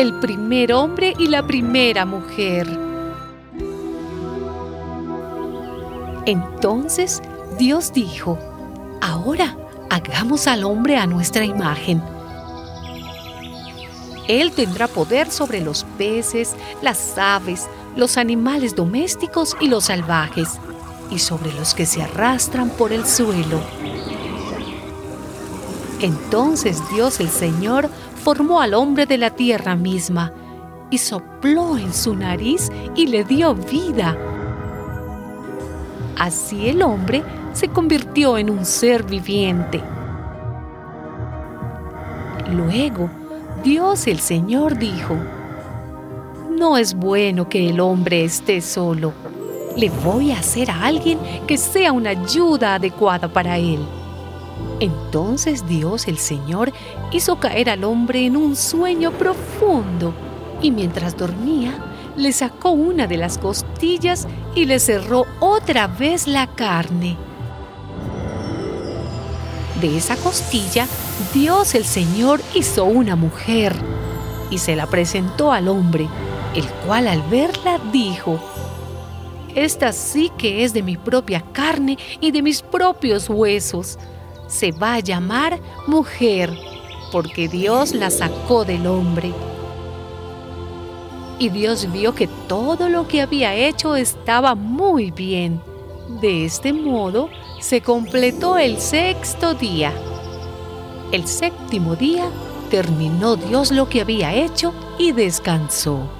el primer hombre y la primera mujer. Entonces Dios dijo, ahora hagamos al hombre a nuestra imagen. Él tendrá poder sobre los peces, las aves, los animales domésticos y los salvajes, y sobre los que se arrastran por el suelo. Entonces Dios el Señor formó al hombre de la tierra misma, y sopló en su nariz y le dio vida. Así el hombre se convirtió en un ser viviente. Luego, Dios el Señor dijo, No es bueno que el hombre esté solo. Le voy a hacer a alguien que sea una ayuda adecuada para él. Entonces Dios el Señor hizo caer al hombre en un sueño profundo y mientras dormía, le sacó una de las costillas y le cerró otra vez la carne. De esa costilla, Dios el Señor hizo una mujer y se la presentó al hombre, el cual al verla dijo, Esta sí que es de mi propia carne y de mis propios huesos. Se va a llamar mujer, porque Dios la sacó del hombre. Y Dios vio que todo lo que había hecho estaba muy bien. De este modo se completó el sexto día. El séptimo día terminó Dios lo que había hecho y descansó.